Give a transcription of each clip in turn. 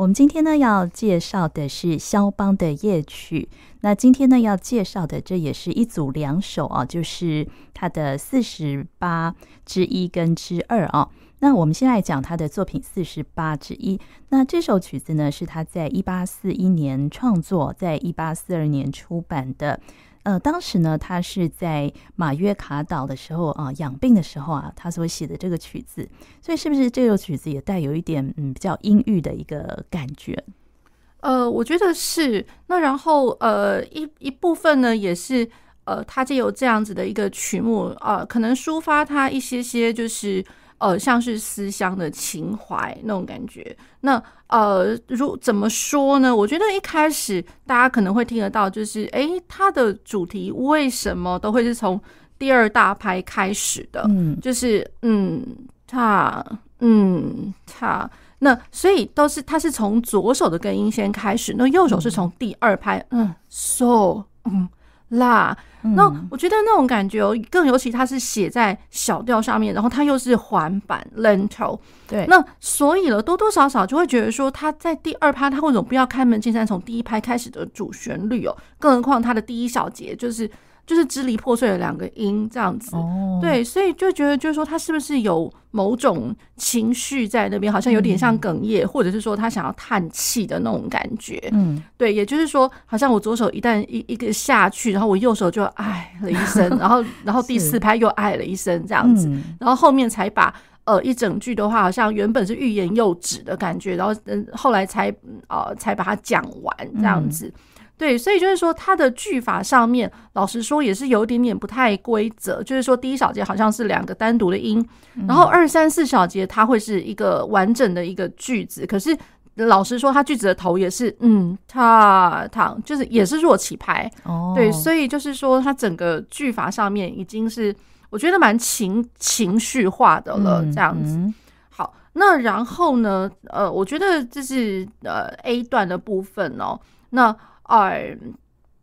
我们今天呢要介绍的是肖邦的夜曲。那今天呢要介绍的这也是一组两首啊，就是他的四十八之一跟之二啊。那我们先来讲他的作品四十八之一。那这首曲子呢，是他在一八四一年创作，在一八四二年出版的。呃，当时呢，他是在马约卡岛的时候啊，养病的时候啊，他所写的这个曲子。所以，是不是这首曲子也带有一点嗯比较阴郁的一个感觉？呃，我觉得是。那然后呃一一部分呢，也是呃，他就有这样子的一个曲目啊，可能抒发他一些些就是。呃，像是思乡的情怀那种感觉。那呃，如怎么说呢？我觉得一开始大家可能会听得到，就是诶，它的主题为什么都会是从第二大拍开始的？嗯，就是嗯，它嗯，它那所以都是它是从左手的根音先开始，那右手是从第二拍，嗯，so 嗯。啦，那我觉得那种感觉哦，更尤其它是写在小调上面，然后它又是环板 lento，对，那所以了多多少少就会觉得说，他在第二拍，他为什么不要开门见山从第一拍开始的主旋律哦？更何况他的第一小节就是。就是支离破碎的两个音这样子，对，所以就觉得就是说他是不是有某种情绪在那边，好像有点像哽咽，或者是说他想要叹气的那种感觉。嗯，对，也就是说，好像我左手一旦一一个下去，然后我右手就唉了一声，然后然后第四拍又唉了一声这样子，然后后面才把呃一整句的话，好像原本是欲言又止的感觉，然后嗯后来才呃才把它讲完这样子。对，所以就是说，它的句法上面，老实说也是有一点点不太规则。就是说，第一小节好像是两个单独的音，然后二三四小节它会是一个完整的一个句子。可是老实说，它句子的头也是嗯，它它就是也是弱起拍。哦，对，所以就是说，它整个句法上面已经是我觉得蛮情情绪化的了，这样子。好，那然后呢，呃，我觉得这是呃 A 段的部分哦，那。而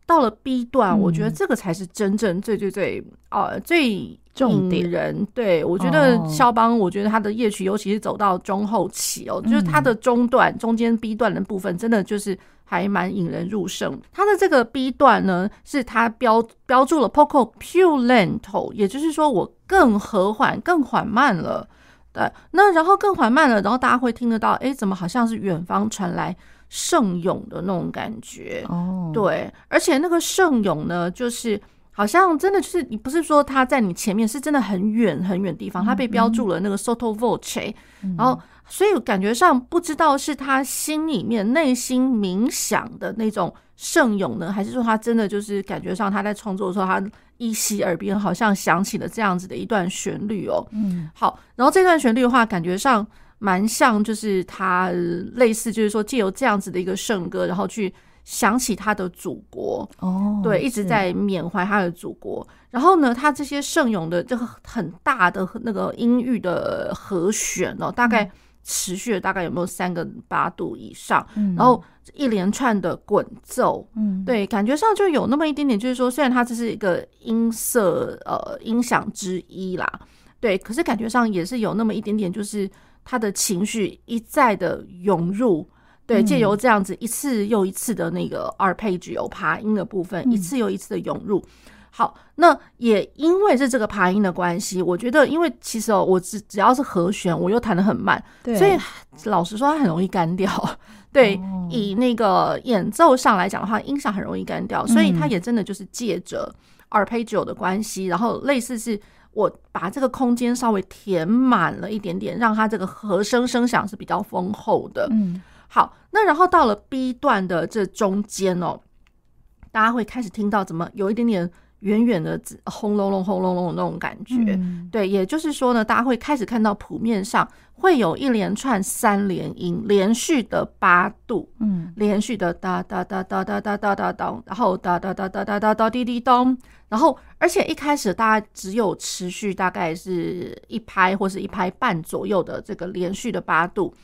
到了 B 段，我觉得这个才是真正最最最呃最。重点。对，我觉得肖邦，我觉得他的夜曲，尤其是走到中后期哦，就是他的中段、中间 B 段的部分，真的就是还蛮引人入胜。他的这个 B 段呢，是他标标注了 poco più lento，也就是说我更和缓、更缓慢了。对，那然后更缓慢了，然后大家会听得到，哎，怎么好像是远方传来。圣咏的那种感觉。哦，对，而且那个圣咏呢，就是好像真的就是你不是说他在你前面，是真的很远很远的地方，他被标注了那个 sotto voce，然后所以感觉上不知道是他心里面内心冥想的那种圣咏呢，还是说他真的就是感觉上他在创作的时候，他依稀耳边好像响起了这样子的一段旋律哦，嗯，好，然后这段旋律的话，感觉上。蛮像，就是他类似，就是说借由这样子的一个圣歌，然后去想起他的祖国哦，对，一直在缅怀他的祖国。然后呢，他这些圣咏的这个很大的那个音域的和弦哦，大概持续了大概有没有三个八度以上？嗯然后一连串的滚奏，嗯，对，感觉上就有那么一点点，就是说，虽然它这是一个音色呃音响之一啦，对，可是感觉上也是有那么一点点，就是。他的情绪一再的涌入，对，借由这样子一次又一次的那个 arpeggio 爬音的部分，一次又一次的涌入。好，那也因为是这个爬音的关系，我觉得，因为其实哦，我只只要是和弦，我又弹得很慢，所以老实说，它很容易干掉。对，以那个演奏上来讲的话，音响很容易干掉，所以它也真的就是借着 arpeggio 的关系，然后类似是。我把这个空间稍微填满了一点点，让它这个和声声响是比较丰厚的。嗯，好，那然后到了 B 段的这中间哦，大家会开始听到怎么有一点点远远的轰隆隆、轰隆隆的那种感觉。嗯、对，也就是说呢，大家会开始看到谱面上会有一连串三连音，连续的八度，嗯，连续的哒哒哒哒哒哒哒哒咚，然后哒哒哒哒哒哒哒滴滴咚，然后而且一开始大家只有持续大概是一拍或是一拍半左右的这个连续的八度。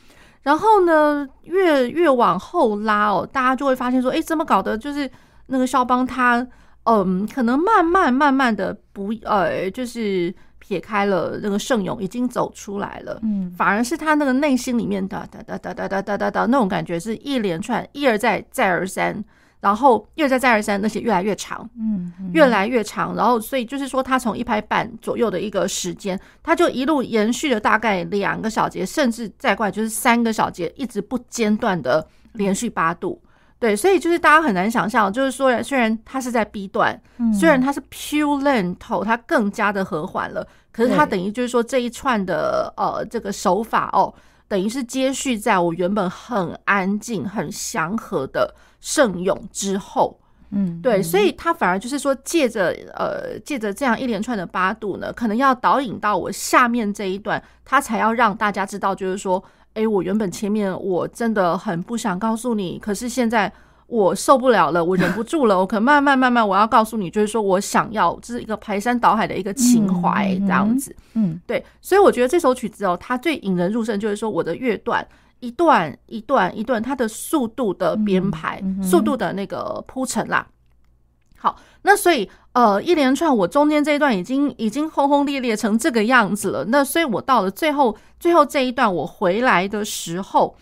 然后呢，越越往后拉哦，大家就会发现说，哎，怎么搞的？就是那个肖邦他，嗯，可能慢慢慢慢的不，呃，就是撇开了那个圣咏，已经走出来了。嗯，反而是他那个内心里面的哒哒哒哒哒哒哒哒那种感觉，是一连串一而再再而三。然后一而再再而三，那些越来越长，嗯，越来越长。然后所以就是说，他从一拍半左右的一个时间，他就一路延续了大概两个小节，甚至再快就是三个小节，一直不间断的连续八度。对，所以就是大家很难想象，就是说虽然它是在 B 段，虽然它是 pure lento，它更加的和缓了，可是它等于就是说这一串的呃这个手法哦，等于是接续在我原本很安静、很祥和的。圣咏之后，嗯，对，所以他反而就是说，借着呃，借着这样一连串的八度呢，可能要导引到我下面这一段，他才要让大家知道，就是说，哎，我原本前面我真的很不想告诉你，可是现在我受不了了，我忍不住了，我可慢慢慢慢，我要告诉你，就是说我想要，这是一个排山倒海的一个情怀，这样子，嗯，对，所以我觉得这首曲子哦，它最引人入胜，就是说我的乐段。一段一段一段，它的速度的编排，嗯嗯、速度的那个铺陈啦。好，那所以呃，一连串我中间这一段已经已经轰轰烈烈成这个样子了。那所以我到了最后最后这一段我回来的时候，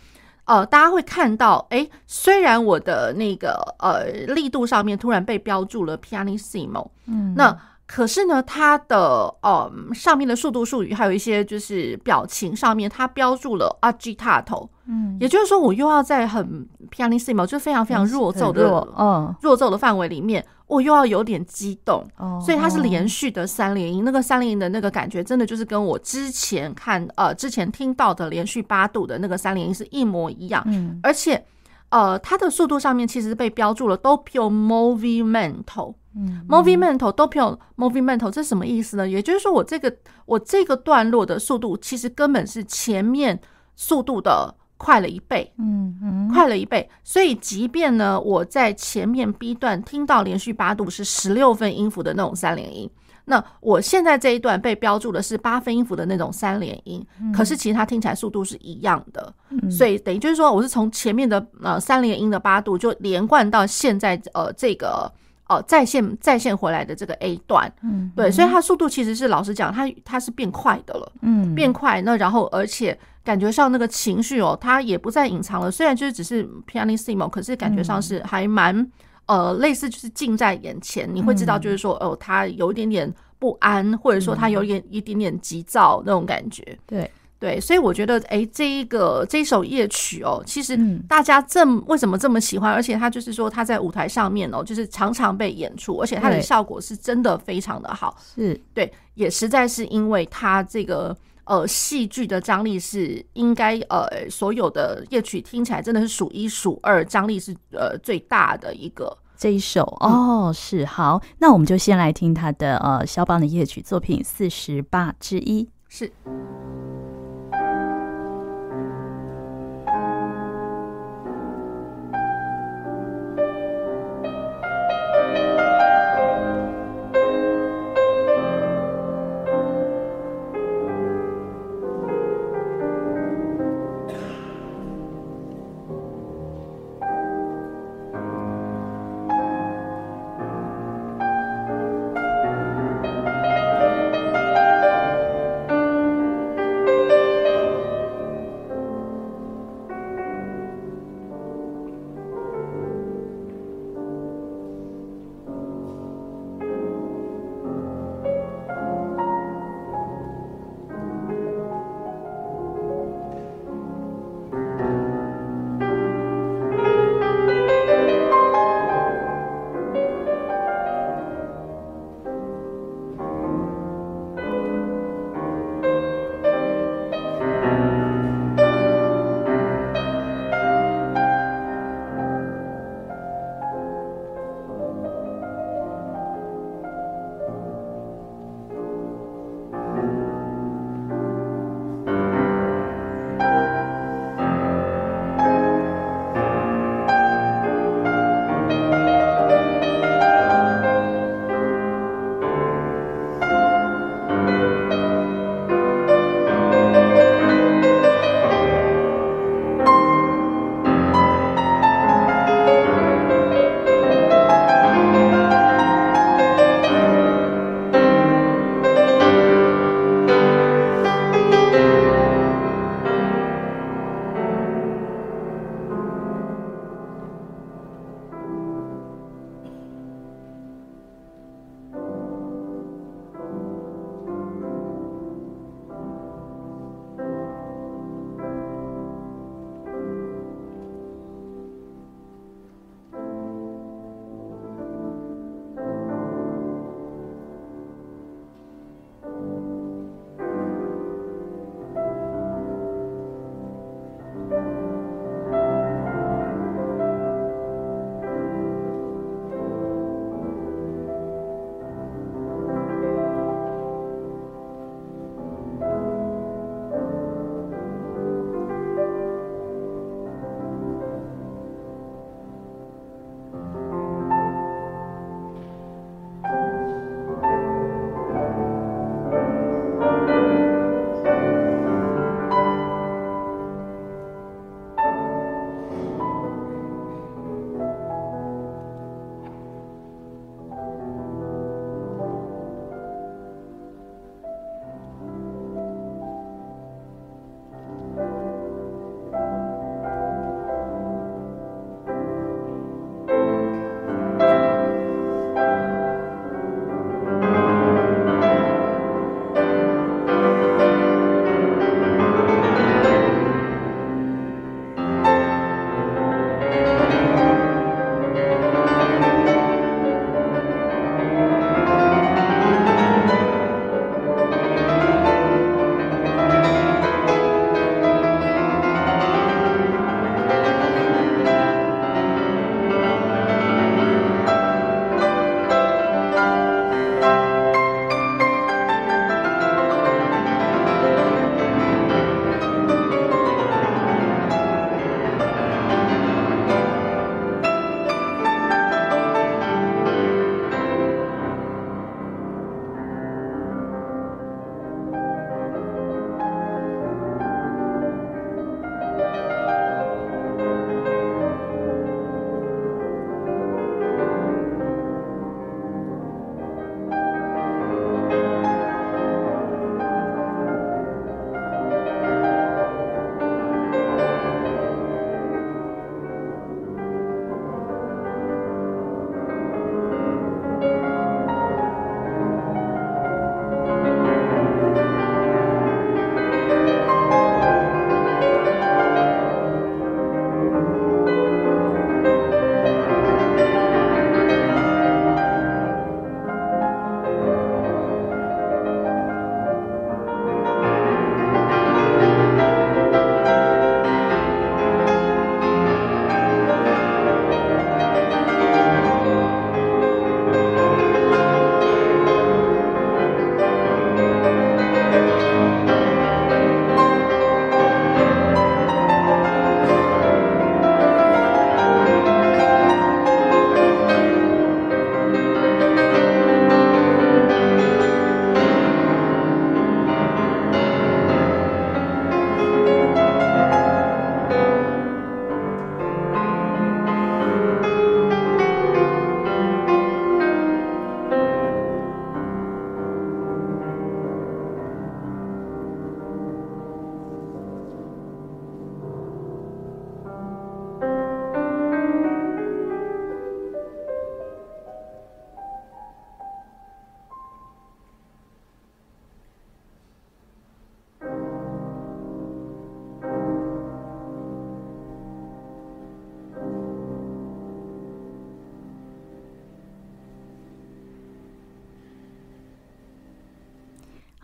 呃，大家会看到，哎，虽然我的那个呃力度上面突然被标注了 pianissimo，嗯，那。可是呢，它的呃上面的速度术语，还有一些就是表情上面，它标注了 agitato，嗯，也就是说，我又要在很 pianissimo，就非常非常弱奏的，嗯，弱奏的范围里面，我又要有点激动，哦，所以它是连续的三连音，那个三连音的那个感觉，真的就是跟我之前看呃之前听到的连续八度的那个三连音是一模一样，嗯，而且呃它的速度上面其实被标注了 doppio movimento。嗯，movimento doppio movimento 这是什么意思呢？也就是说，我这个我这个段落的速度其实根本是前面速度的快了一倍，嗯嗯，快了一倍。所以，即便呢我在前面 B 段听到连续八度是十六分音符的那种三连音，那我现在这一段被标注的是八分音符的那种三连音，可是其实它听起来速度是一样的。所以等于就是说，我是从前面的呃三连音的八度就连贯到现在呃这个。哦，再现再现回来的这个 A 段，嗯，对，所以它速度其实是老实讲，它它是变快的了，嗯，变快。那然后而且感觉上那个情绪哦，它也不再隐藏了。虽然就是只是 pianissimo，可是感觉上是还蛮呃类似，就是近在眼前。你会知道，就是说哦，它有一点点不安，或者说它有一点一点点急躁那种感觉，对。对，所以我觉得，哎，这一个这一首夜曲哦，其实大家这么为什么这么喜欢？而且他就是说，他在舞台上面哦，就是常常被演出，而且他的效果是真的非常的好。是对，也实在是因为他这个呃戏剧的张力是应该呃所有的夜曲听起来真的是数一数二，张力是呃最大的一个这一首哦。是好，那我们就先来听他的呃肖邦的夜曲作品四十八之一是。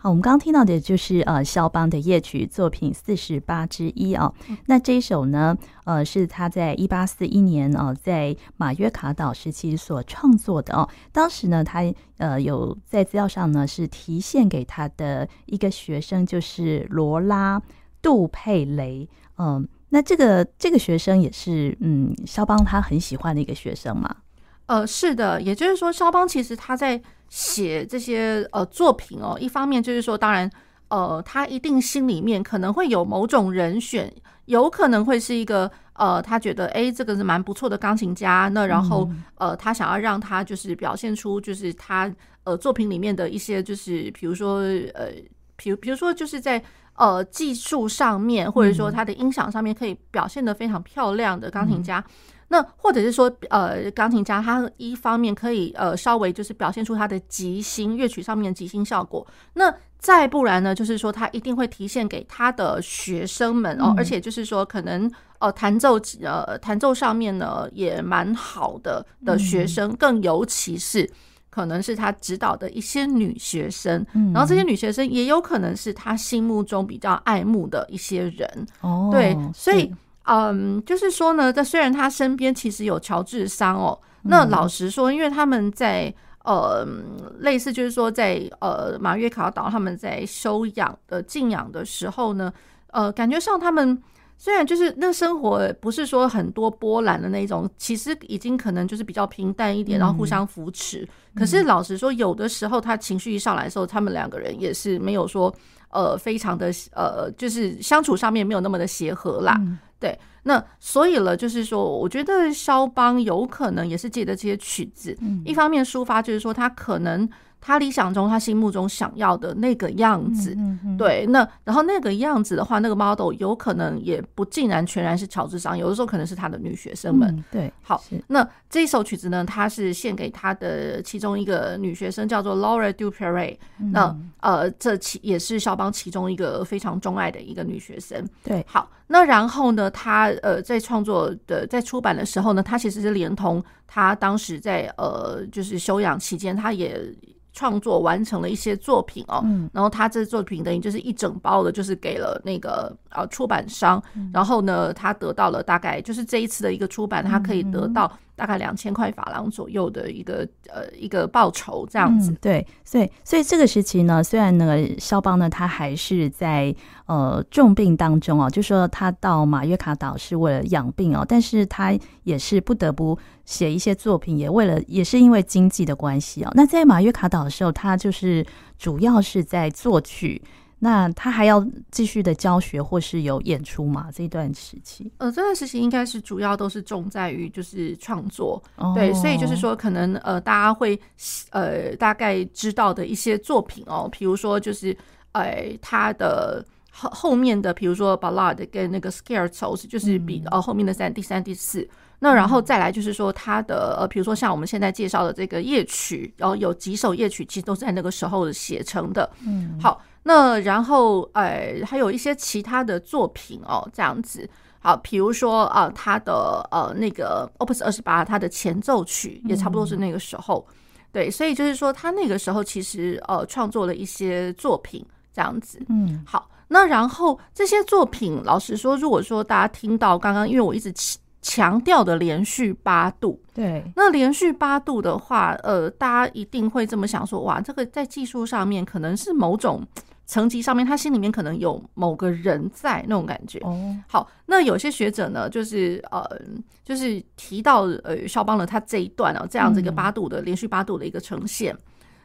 我们刚刚听到的就是呃肖邦的夜曲作品四十八之一啊。那这一首呢，呃，是他在一八四一年哦、呃，在马约卡岛时期所创作的哦。当时呢，他呃有在资料上呢是提献给他的一个学生，就是罗拉杜佩雷。嗯、呃，那这个这个学生也是嗯肖邦他很喜欢的一个学生嘛。呃，是的，也就是说，肖邦其实他在写这些呃作品哦，一方面就是说，当然，呃，他一定心里面可能会有某种人选，有可能会是一个呃，他觉得哎，这个是蛮不错的钢琴家，那然后呃，他想要让他就是表现出就是他呃作品里面的一些就是比如说呃，比如比如说就是在呃技术上面，或者说他的音响上面可以表现得非常漂亮的钢琴家。嗯那或者是说，呃，钢琴家他一方面可以呃稍微就是表现出他的即兴乐曲上面的即兴效果，那再不然呢，就是说他一定会提现给他的学生们哦，而且就是说可能呃弹奏呃弹奏上面呢也蛮好的的学生，更尤其是可能是他指导的一些女学生，然后这些女学生也有可能是他心目中比较爱慕的一些人哦，对，所以。嗯，就是说呢，这虽然他身边其实有乔治桑哦，那老实说，因为他们在呃类似就是说在呃马约卡岛他们在休养的静养的时候呢，呃，感觉上他们虽然就是那生活不是说很多波澜的那种，其实已经可能就是比较平淡一点，然后互相扶持。可是老实说，有的时候他情绪一上来的时候，他们两个人也是没有说呃非常的呃，就是相处上面没有那么的协和啦。对，那所以了，就是说，我觉得肖邦有可能也是借着这些曲子，一方面抒发，就是说他可能。他理想中，他心目中想要的那个样子，嗯嗯、对，那然后那个样子的话，那个 model 有可能也不尽然全然是乔治桑，有的时候可能是他的女学生们。嗯、对，好，那这一首曲子呢，他是献给他的其中一个女学生，叫做 Laura Dupéret、嗯。那呃，这其也是肖邦其中一个非常钟爱的一个女学生。对，好，那然后呢，他呃在创作的在出版的时候呢，他其实是连同他当时在呃就是休养期间，他也。创作完成了一些作品哦，然后他这作品等于就是一整包的，就是给了那个呃出版商，然后呢，他得到了大概就是这一次的一个出版，他可以得到。大概两千块法郎左右的一个呃一个报酬这样子，嗯，对，所以所以这个时期呢，虽然那个肖邦呢，他还是在呃重病当中哦，就说他到马约卡岛是为了养病哦，但是他也是不得不写一些作品，也为了也是因为经济的关系哦。那在马约卡岛的时候，他就是主要是在作曲。那他还要继续的教学或是有演出吗？这一段时期，呃，这段时期应该是主要都是重在于就是创作，哦、对，所以就是说可能呃大家会呃大概知道的一些作品哦，比如说就是呃他的后后面的，比如说 Ballade 跟那个 Scherzos 就是比呃后面的三第三第四，那然后再来就是说他的呃比如说像我们现在介绍的这个夜曲，然后有几首夜曲其实都是在那个时候写成的，嗯，好。那然后，呃，还有一些其他的作品哦，这样子。好，比如说啊、呃，他的呃那个 Opus 二十八，他的前奏曲也差不多是那个时候。嗯、对，所以就是说，他那个时候其实呃创作了一些作品，这样子。嗯，好。那然后这些作品，老实说，如果说大家听到刚刚，因为我一直强调的连续八度，对，那连续八度的话，呃，大家一定会这么想说，哇，这个在技术上面可能是某种。层级上面，他心里面可能有某个人在那种感觉。哦，好，那有些学者呢，就是呃，就是提到呃，肖邦的他这一段啊，这样子一个八度的连续八度的一个呈现。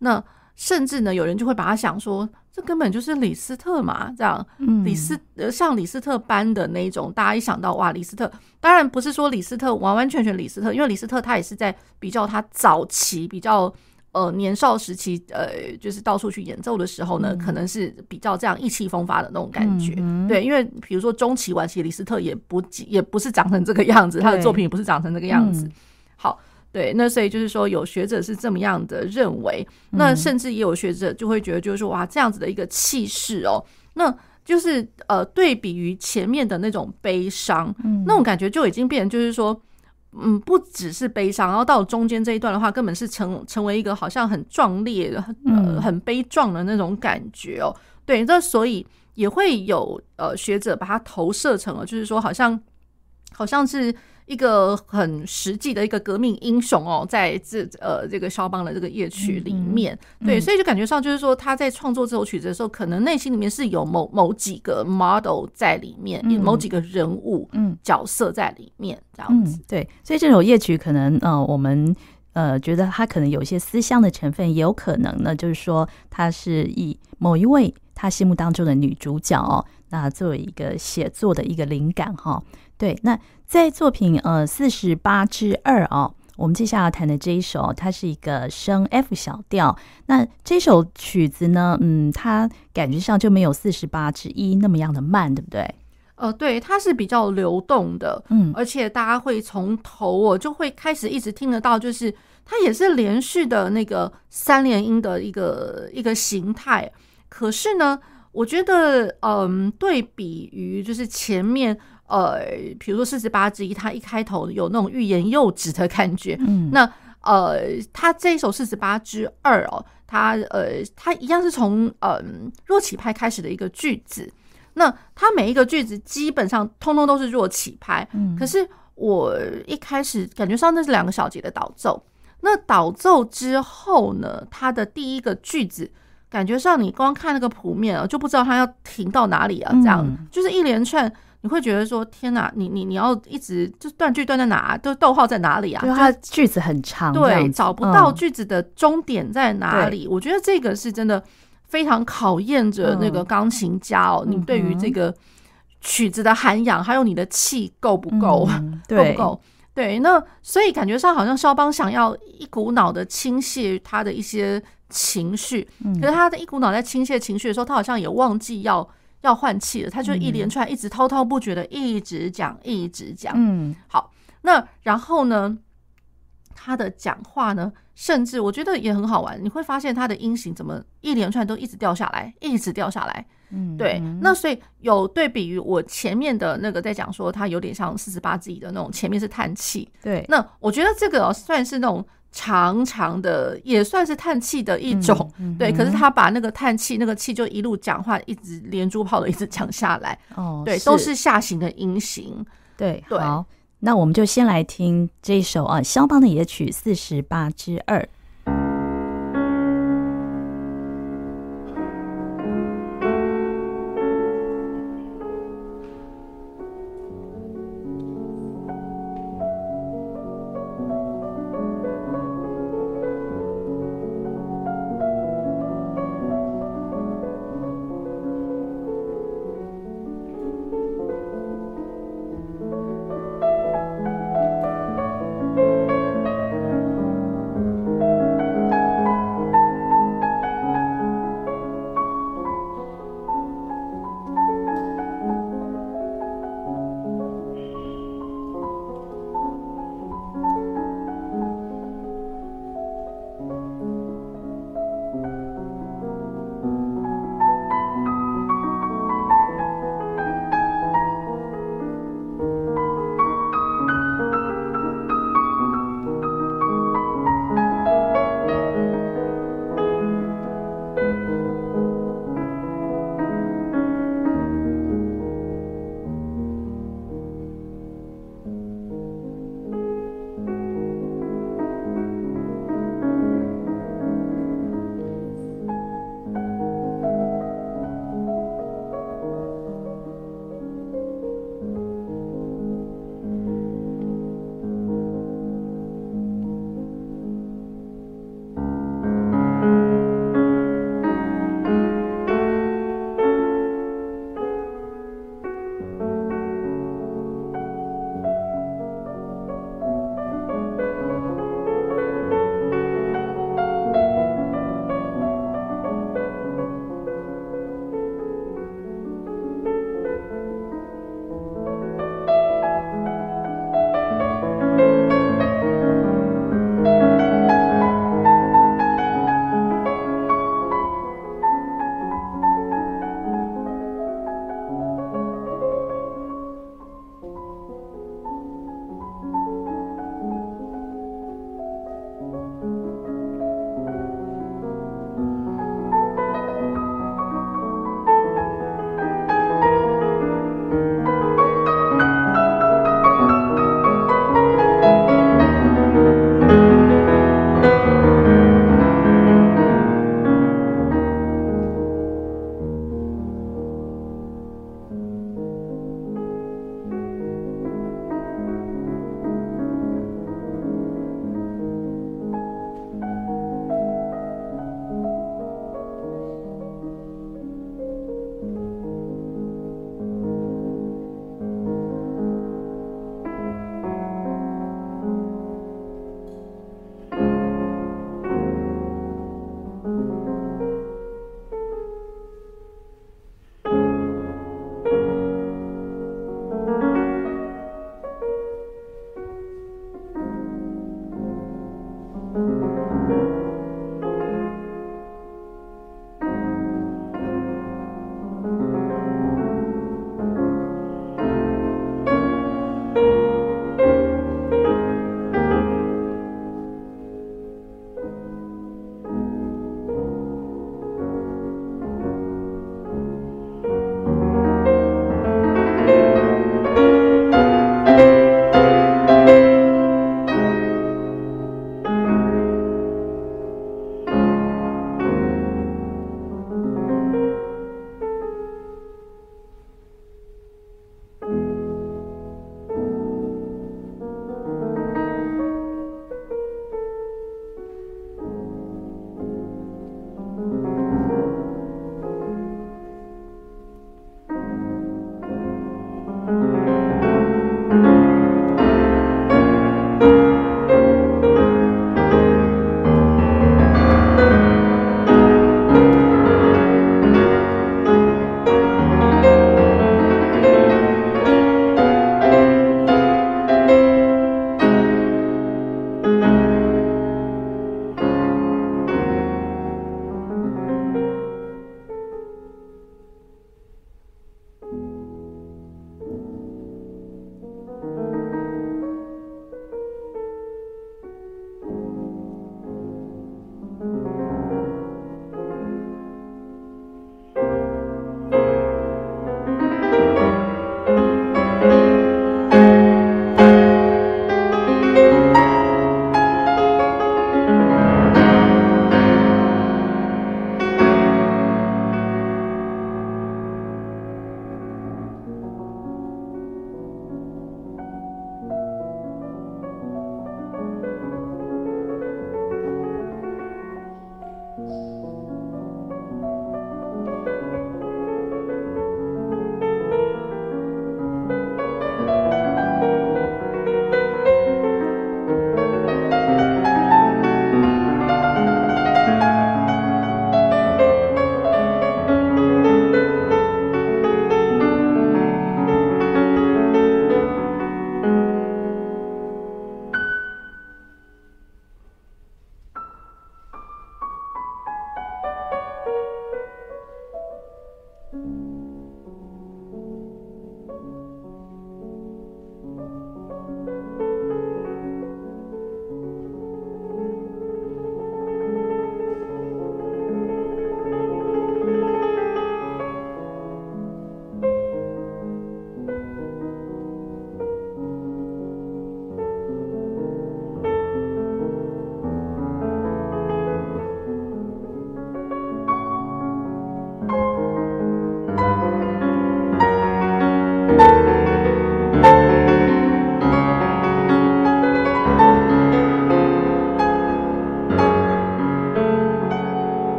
那甚至呢，有人就会把他想说，这根本就是李斯特嘛，这样，李斯呃，像李斯特般的那种，大家一想到哇，李斯特，当然不是说李斯特完完全全李斯特，因为李斯特他也是在比较他早期比较。呃，年少时期，呃，就是到处去演奏的时候呢，嗯、可能是比较这样意气风发的那种感觉。嗯、对，因为比如说中期、晚期，李斯特也不也不是长成这个样子，他的作品也不是长成这个样子。嗯、好，对，那所以就是说，有学者是这么样的认为，那甚至也有学者就会觉得，就是说，哇，这样子的一个气势哦，那就是呃，对比于前面的那种悲伤，嗯、那种感觉就已经变成就是说。嗯，不只是悲伤，然后到中间这一段的话，根本是成成为一个好像很壮烈的、呃、很悲壮的那种感觉哦。对，那所以也会有呃学者把它投射成了，就是说好像好像是。一个很实际的一个革命英雄哦，在这呃这个肖邦的这个夜曲里面，嗯、对，所以就感觉上就是说他在创作这首曲子的时候，可能内心里面是有某某几个 model 在里面，嗯、某几个人物嗯角色在里面这样子、嗯。对，所以这首夜曲可能呃我们呃觉得他可能有一些思乡的成分，也有可能呢，就是说他是以某一位他心目当中的女主角哦，那作为一个写作的一个灵感哈、哦。对，那。在作品呃四十八之二哦，我们接下来要谈的这一首，它是一个升 F 小调。那这首曲子呢，嗯，它感觉上就没有四十八之一那么样的慢，对不对？呃，对，它是比较流动的，嗯，而且大家会从头我就会开始一直听得到，就是它也是连续的那个三连音的一个一个形态。可是呢，我觉得，嗯，对比于就是前面。呃，比如说四十八之一，它一开头有那种欲言又止的感觉。嗯，那呃，它这一首四十八之二哦，它呃，它一样是从嗯、呃、弱起拍开始的一个句子。那它每一个句子基本上通通都是弱起拍。嗯，可是我一开始感觉上那是两个小节的导奏。那导奏之后呢，它的第一个句子感觉上你光看那个谱面啊，就不知道它要停到哪里啊。这样、嗯、就是一连串。你会觉得说天哪，你你你要一直就断句断在哪，就逗号在哪里啊？就它句子很长，对，找不到句子的终点在哪里。嗯、我觉得这个是真的非常考验着那个钢琴家哦，嗯、你对于这个曲子的涵养，还有你的气够不够，嗯、够不够？对，那所以感觉上好像肖邦想要一股脑的倾泻他的一些情绪，嗯、可是他的一股脑在倾泻情绪的时候，他好像也忘记要。要换气了，他就一连串一直滔滔不绝的一直讲，一直讲。嗯，好，那然后呢，他的讲话呢，甚至我觉得也很好玩。你会发现他的音型怎么一连串都一直掉下来，一直掉下来。嗯，对。那所以有对比于我前面的那个在讲说，他有点像四十八之一的那种，前面是叹气。对。那我觉得这个算是那种。长长的也算是叹气的一种，对。可是他把那个叹气，那个气就一路讲话，一直连珠炮的一直讲下来。哦，对，是都是下行的音型。对，对。好，那我们就先来听这一首啊，肖邦的夜曲四十八之二。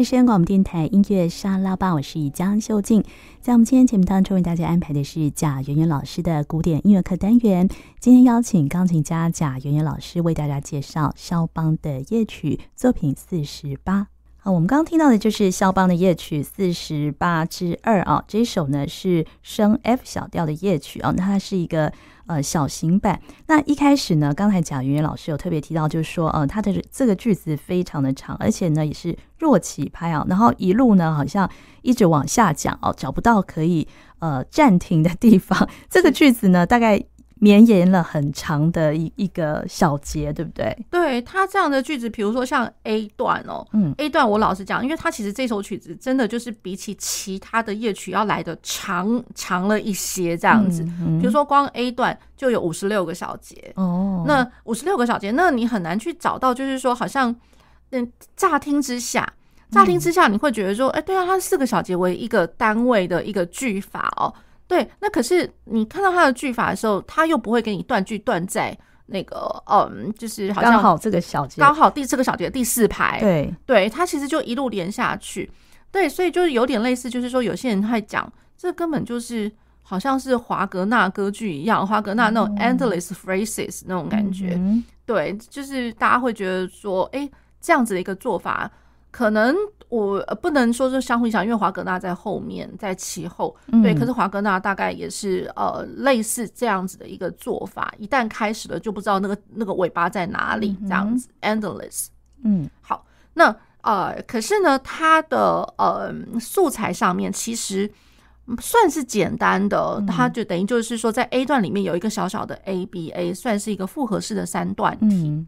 还是广播电台音乐沙拉吧，我是江秀静。在我们今天节目当中，为大家安排的是贾圆圆老师的古典音乐课单元。今天邀请钢琴家贾圆圆老师为大家介绍肖邦的夜曲作品四十八。好，我们刚刚听到的就是肖邦的夜曲四十八之二啊，这一首呢是升 F 小调的夜曲啊，那它是一个。呃，小型版。那一开始呢，刚才贾圆圆老师有特别提到，就是说，呃，他的这个句子非常的长，而且呢也是弱起拍啊，然后一路呢好像一直往下讲哦，找不到可以呃暂停的地方。这个句子呢，大概。绵延了很长的一一个小节，对不对？对，他这样的句子，比如说像 A 段哦，嗯，A 段我老实讲，因为他其实这首曲子真的就是比起其他的夜曲要来的长长了一些这样子。嗯嗯、比如说光 A 段就有五十六个小节哦，那五十六个小节，那你很难去找到，就是说好像嗯，乍听之下，乍听之下你会觉得说，哎、嗯，对啊，它四个小节为一个单位的一个句法哦。对，那可是你看到他的句法的时候，他又不会给你断句断在那个，嗯，就是好像刚好这个小节，刚好第这个小节第四排。对，对，他其实就一路连下去。对，所以就是有点类似，就是说有些人会讲，这根本就是好像是华格纳歌剧一样，华格纳那种 endless phrases 那种感觉。嗯、对，就是大家会觉得说，哎，这样子的一个做法可能。我不能说是相互影响，因为华格纳在后面，在其后，对。可是华格纳大概也是呃类似这样子的一个做法，一旦开始了就不知道那个那个尾巴在哪里，这样子、嗯、endless。嗯，好，那呃，可是呢，它的呃素材上面其实算是简单的，它就等于就是说，在 A 段里面有一个小小的 A B A，算是一个复合式的三段体。嗯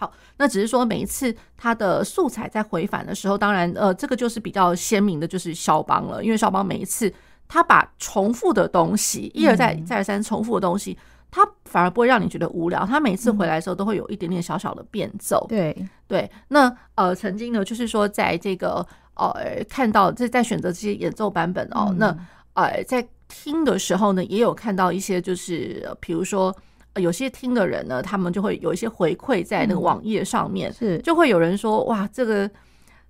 好，那只是说每一次他的素材在回返的时候，当然，呃，这个就是比较鲜明的，就是肖邦了。因为肖邦每一次他把重复的东西一而再、再而三重复的东西，他反而不会让你觉得无聊。他每次回来的时候都会有一点点小小的变奏。对对，那呃，曾经呢，就是说在这个呃看到这在选择这些演奏版本哦，那呃在听的时候呢，也有看到一些就是比如说。有些听的人呢，他们就会有一些回馈在那个网页上面，是就会有人说，哇，这个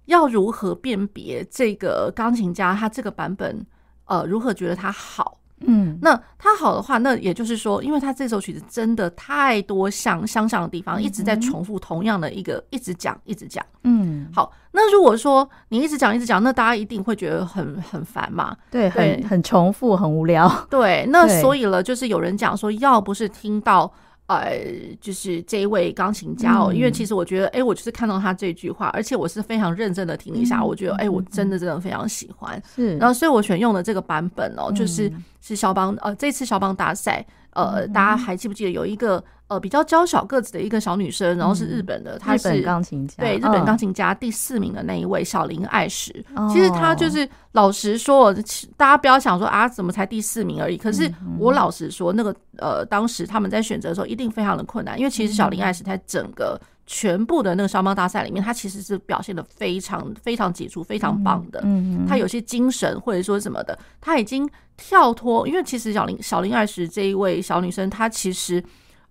要如何辨别这个钢琴家他这个版本，呃，如何觉得他好？嗯，那他好的话，那也就是说，因为他这首曲子真的太多像相像的地方，一直在重复同样的一个，一直讲，一直讲。嗯，好，那如果说你一直讲，一直讲，那大家一定会觉得很很烦嘛？对，很很重复，很无聊。对，那所以了，就是有人讲说，要不是听到。呃，就是这一位钢琴家哦，因为其实我觉得，哎，我就是看到他这句话，而且我是非常认真的听了一下，我觉得，哎，我真的真的非常喜欢。是，然后所以我选用的这个版本哦，就是是肖邦，呃，这次肖邦大赛，呃，大家还记不记得有一个？呃，比较娇小个子的一个小女生，然后是日本的，她是日本钢琴家，对，日本钢琴家第四名的那一位小林爱实。其实她就是老实说，大家不要想说啊，怎么才第四名而已。可是我老实说，那个呃，当时他们在选择的时候一定非常的困难，因为其实小林爱实在整个全部的那个肖邦大赛里面，她其实是表现的非常非常杰出、非常棒的。嗯，她有些精神或者说什么的，她已经跳脱，因为其实小林小林爱实这一位小女生，她其实。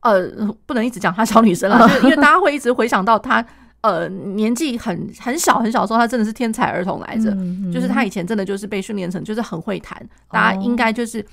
呃，不能一直讲她小女生了，就是因为大家会一直回想到她，呃，年纪很很小很小的时候，她真的是天才儿童来着，就是她以前真的就是被训练成就是很会弹，大家应该就是。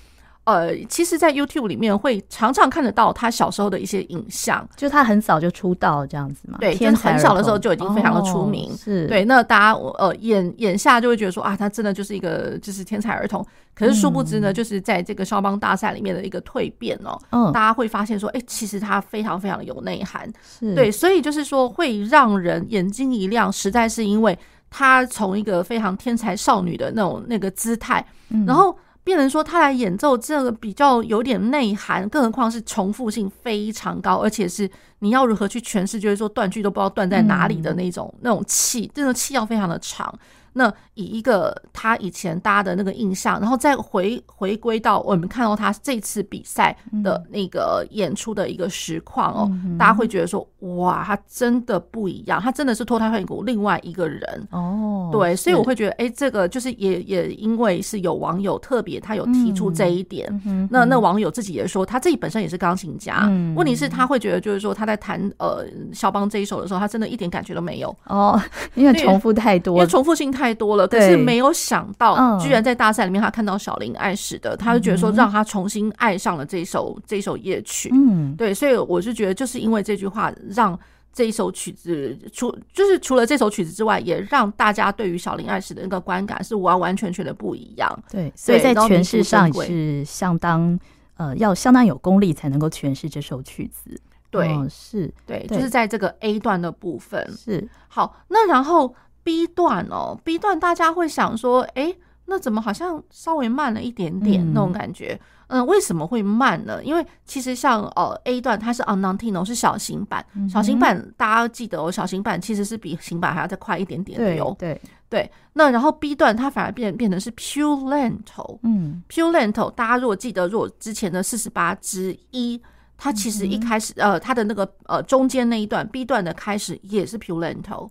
呃，其实，在 YouTube 里面会常常看得到他小时候的一些影像，就他很早就出道这样子嘛。对，就是很小的时候就已经非常的出名。哦、是对，那大家呃眼眼下就会觉得说啊，他真的就是一个就是天才儿童。可是殊不知呢，嗯、就是在这个肖邦大赛里面的一个蜕变哦，嗯，大家会发现说，哎、欸，其实他非常非常有内涵。是对，所以就是说会让人眼睛一亮，实在是因为他从一个非常天才少女的那种那个姿态，嗯、然后。变成说他来演奏这个比较有点内涵，更何况是重复性非常高，而且是你要如何去诠释，就是说断句都不知道断在哪里的那种、嗯、那种气，这种气要非常的长。那以一个他以前大家的那个印象，然后再回回归到我们看到他这次比赛的那个演出的一个实况哦，嗯、大家会觉得说，哇，他真的不一样，他真的是脱胎换骨另外一个人。哦。对，所以我会觉得，哎，这个就是也也因为是有网友特别他有提出这一点，嗯、那那网友自己也说，他自己本身也是钢琴家，嗯、问题是他会觉得就是说他在弹呃肖邦这一首的时候，他真的一点感觉都没有。哦，因为重复太多，因为重复性太多了。可是没有想到，居然在大赛里面他看到小林爱史的，他就觉得说让他重新爱上了这首这首夜曲。嗯，对，所以我是觉得就是因为这句话，让这一首曲子除就是除了这首曲子之外，也让大家对于小林爱史的那个观感是完完全全的不一样。对，所以在诠释上也是相当呃要相当有功力才能够诠释这首曲子。对，是，对，就是在这个 A 段的部分是好。那然后 B 段哦，B 段大家会想说，哎，那怎么好像稍微慢了一点点那种感觉？嗯，为什么会慢呢？因为其实像呃 A 段它是 Andantino 是小型版，小型版大家记得哦，小型版其实是比型版还要再快一点点的哟。对对，那然后 B 段它反而变变成是 pure lento，嗯，Più lento，大家如果记得，如果之前的四十八之一。它其实一开始，呃，它的那个呃中间那一段 B 段的开始也是 pure lento，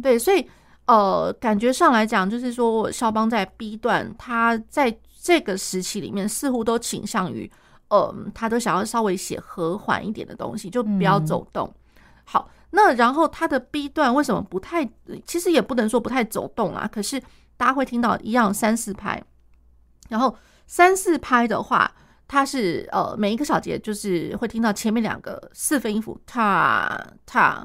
对，所以呃感觉上来讲，就是说肖邦在 B 段，他在这个时期里面似乎都倾向于，呃，他都想要稍微写和缓一点的东西，就不要走动。好，那然后他的 B 段为什么不太，其实也不能说不太走动啊，可是大家会听到一样三四拍，然后三四拍的话。它是呃，每一个小节就是会听到前面两个四分音符，哒哒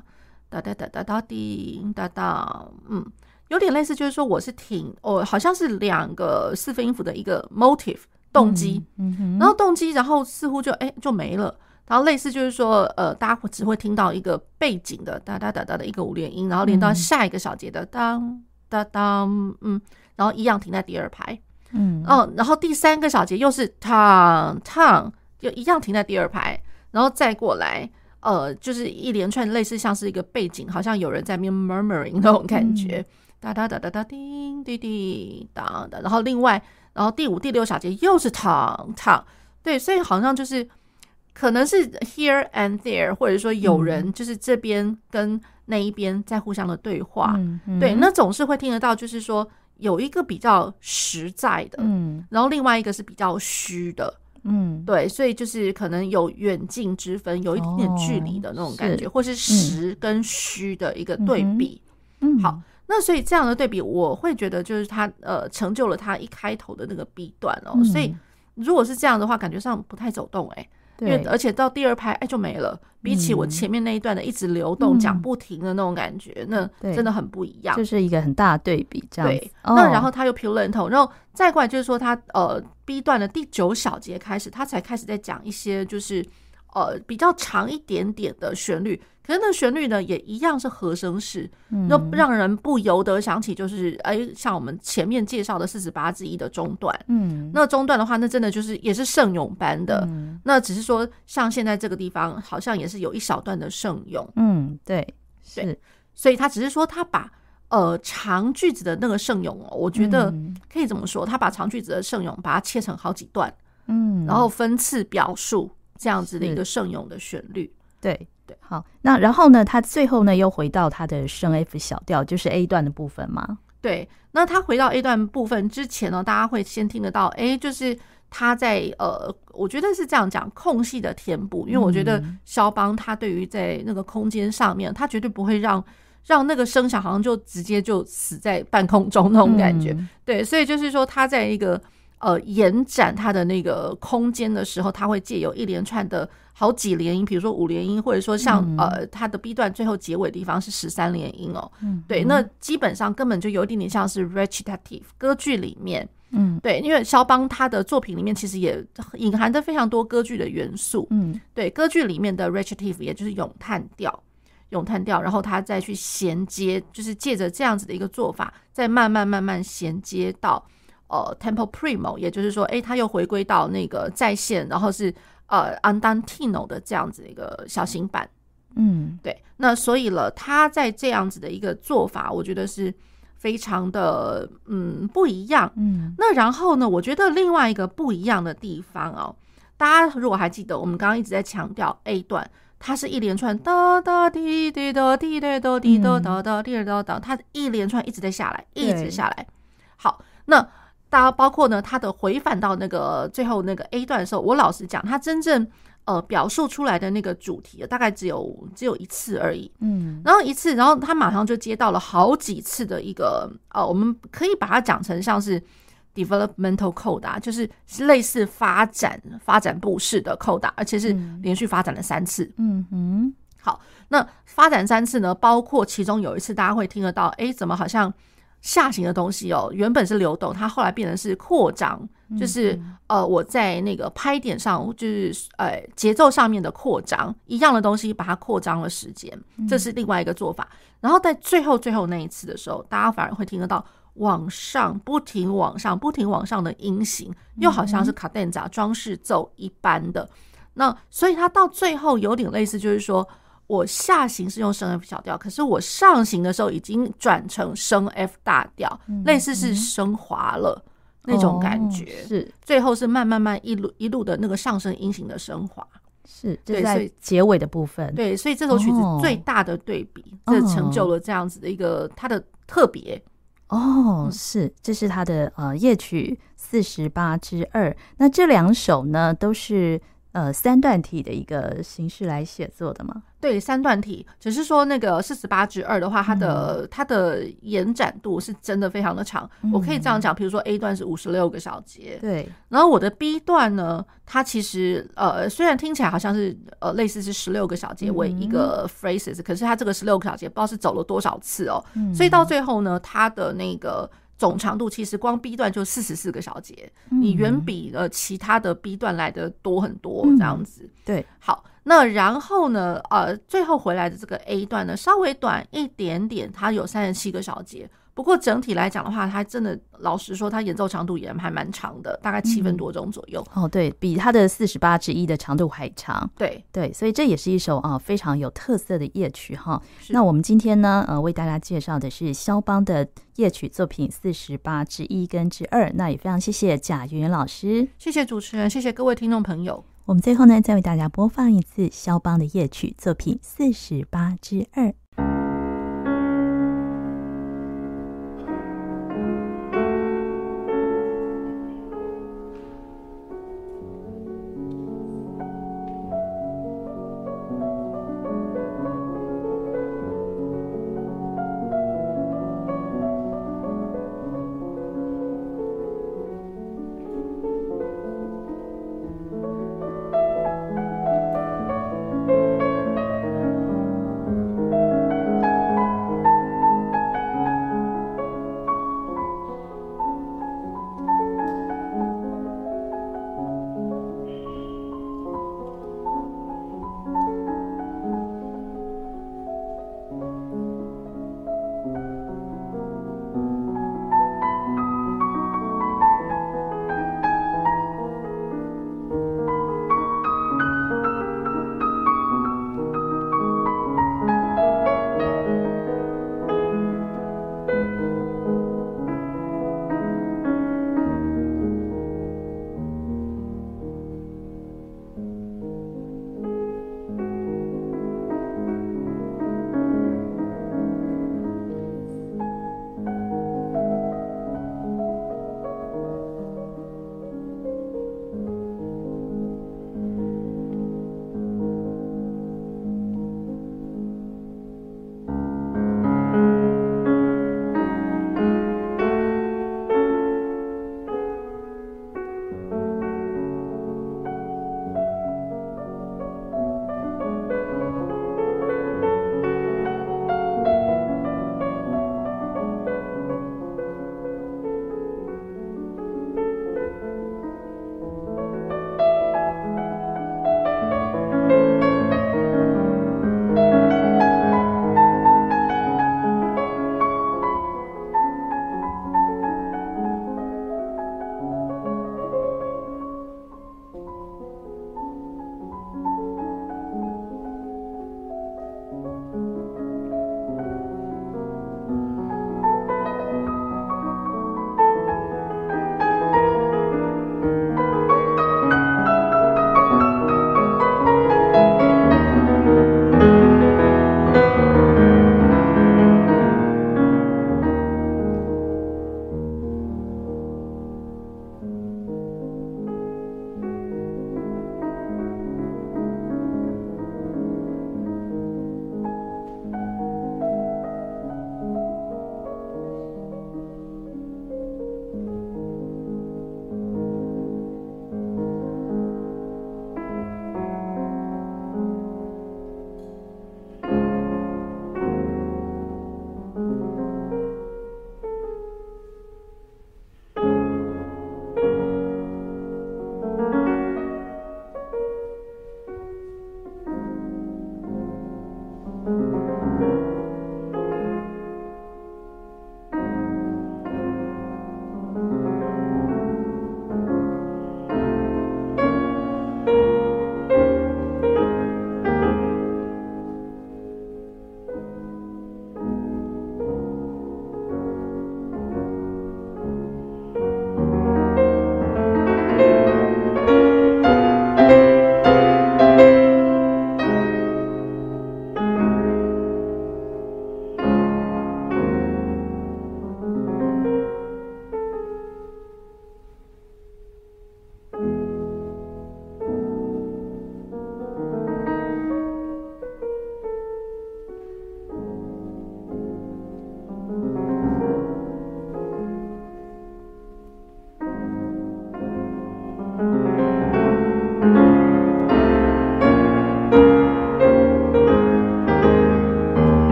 哒哒哒哒哒滴哒哒，嗯，有点类似，就是说我是挺哦，好像是两个四分音符的一个 motive 动机，嗯嗯，然后动机，然后似乎就哎就没了，然后类似就是说呃，大家只会听到一个背景的哒哒哒哒的一个五连音，然后连到下一个小节的当哒当，嗯，然后一样停在第二排。嗯哦，然后第三个小节又是烫烫，就一样停在第二排，然后再过来，呃，就是一连串类似像是一个背景，好像有人在那边 murmuring 那种感觉，哒哒哒哒哒叮滴滴哒的，然后另外，然后第五、第六小节又是躺躺，对，所以好像就是可能是 here and there，或者说有人就是这边跟那一边在互相的对话，对，那总是会听得到，就是说。有一个比较实在的，嗯，然后另外一个是比较虚的，嗯，对，所以就是可能有远近之分，有一点点距离的那种感觉，或是实跟虚的一个对比。嗯，好，那所以这样的对比，我会觉得就是他呃成就了他一开头的那个 B 段哦，所以如果是这样的话，感觉上不太走动哎。因为而且到第二拍，哎，就没了。比起我前面那一段的一直流动讲不停的那种感觉，那真的很不一样。就是一个很大的对比，这样。对，那然后他又 più lento，然后再过来就是说他呃 B 段的第九小节开始，他才开始在讲一些就是呃比较长一点点的旋律。可是那旋律呢，也一样是和声式，那、嗯、让人不由得想起，就是哎，像我们前面介绍的四十八之一的中段，嗯，那中段的话，那真的就是也是圣咏般的，嗯、那只是说像现在这个地方，好像也是有一小段的圣咏，嗯，对，是。对，所以他只是说他把呃长句子的那个圣咏，我觉得可以怎么说，他把长句子的圣咏把它切成好几段，嗯，然后分次表述这样子的一个圣咏的旋律，对对。好，那然后呢？他最后呢又回到他的升 F 小调，就是 A 段的部分嘛？对，那他回到 A 段部分之前呢，大家会先听得到，哎，就是他在呃，我觉得是这样讲空隙的填补，因为我觉得肖邦他对于在那个空间上面，他绝对不会让让那个声响好像就直接就死在半空中那种感觉，嗯、对，所以就是说他在一个。呃，延展它的那个空间的时候，它会借由一连串的好几连音，比如说五连音，或者说像、嗯、呃它的 B 段最后结尾的地方是十三连音哦。嗯，对，那基本上根本就有一点点像是 recitative 歌剧里面。嗯，对，因为肖邦他的作品里面其实也隐含着非常多歌剧的元素。嗯，对，歌剧里面的 recitative 也就是咏叹调，咏叹调，然后他再去衔接，就是借着这样子的一个做法，再慢慢慢慢衔接到。呃，Temple Primo，也就是说，哎，他又回归到那个在线，然后是呃，Andantino 的这样子一个小型版，嗯，对。那所以了，他在这样子的一个做法，我觉得是非常的嗯不一样。嗯，那然后呢，我觉得另外一个不一样的地方哦，大家如果还记得，我们刚刚一直在强调 A 段，它是一连串哒哒滴滴哒滴哒哒滴哒哒哒滴哒哒，它一连串一直在下来，一直下来。好，那大家包括呢，他的回返到那个最后那个 A 段的时候，我老实讲，他真正。呃，表述出来的那个主题大概只有只有一次而已，嗯，然后一次，然后他马上就接到了好几次的一个，呃，我们可以把它讲成像是 developmental coda，就是类似发展发展部式的 coda，而且是连续发展了三次，嗯嗯，好，那发展三次呢，包括其中有一次大家会听得到，哎，怎么好像。下行的东西哦，原本是流动，它后来变成是扩张，就是呃，我在那个拍点上，就是呃节奏上面的扩张，一样的东西把它扩张了时间，这是另外一个做法。然后在最后最后那一次的时候，大家反而会听得到往上不停往上不停往上的音型，又好像是卡顿扎装饰奏一般的。那所以它到最后有点类似，就是说。我下行是用升 F 小调，可是我上行的时候已经转成升 F 大调，嗯、类似是升华了、嗯、那种感觉。哦、是最后是慢慢慢一路一路的那个上升音型的升华。是，对，在结尾的部分。对，所以这首曲子最大的对比，这、哦、成就了这样子的一个它的特别。哦，是，这是它的呃夜曲四十八之二。那这两首呢，都是呃三段体的一个形式来写作的吗？对，三段体，只是说那个四十八之二的话，它的、嗯、它的延展度是真的非常的长。嗯、我可以这样讲，比如说 A 段是五十六个小节，对。然后我的 B 段呢，它其实呃虽然听起来好像是呃类似是十六个小节为一个 phrases，、嗯、可是它这个十六个小节不知道是走了多少次哦。嗯、所以到最后呢，它的那个总长度其实光 B 段就四十四个小节，嗯、你远比呃其他的 B 段来的多很多这样子。嗯、对，好。那然后呢？呃，最后回来的这个 A 段呢，稍微短一点点，它有三十七个小节。不过整体来讲的话，他真的老实说，他演奏长度也还蛮长的，大概七分多钟左右。嗯、哦，对，比他的四十八之一的长度还长。对对，所以这也是一首啊、呃、非常有特色的夜曲哈。那我们今天呢，呃，为大家介绍的是肖邦的夜曲作品四十八之一跟之二。那也非常谢谢贾圆圆老师，谢谢主持人，谢谢各位听众朋友。我们最后呢，再为大家播放一次肖邦的夜曲作品四十八之二。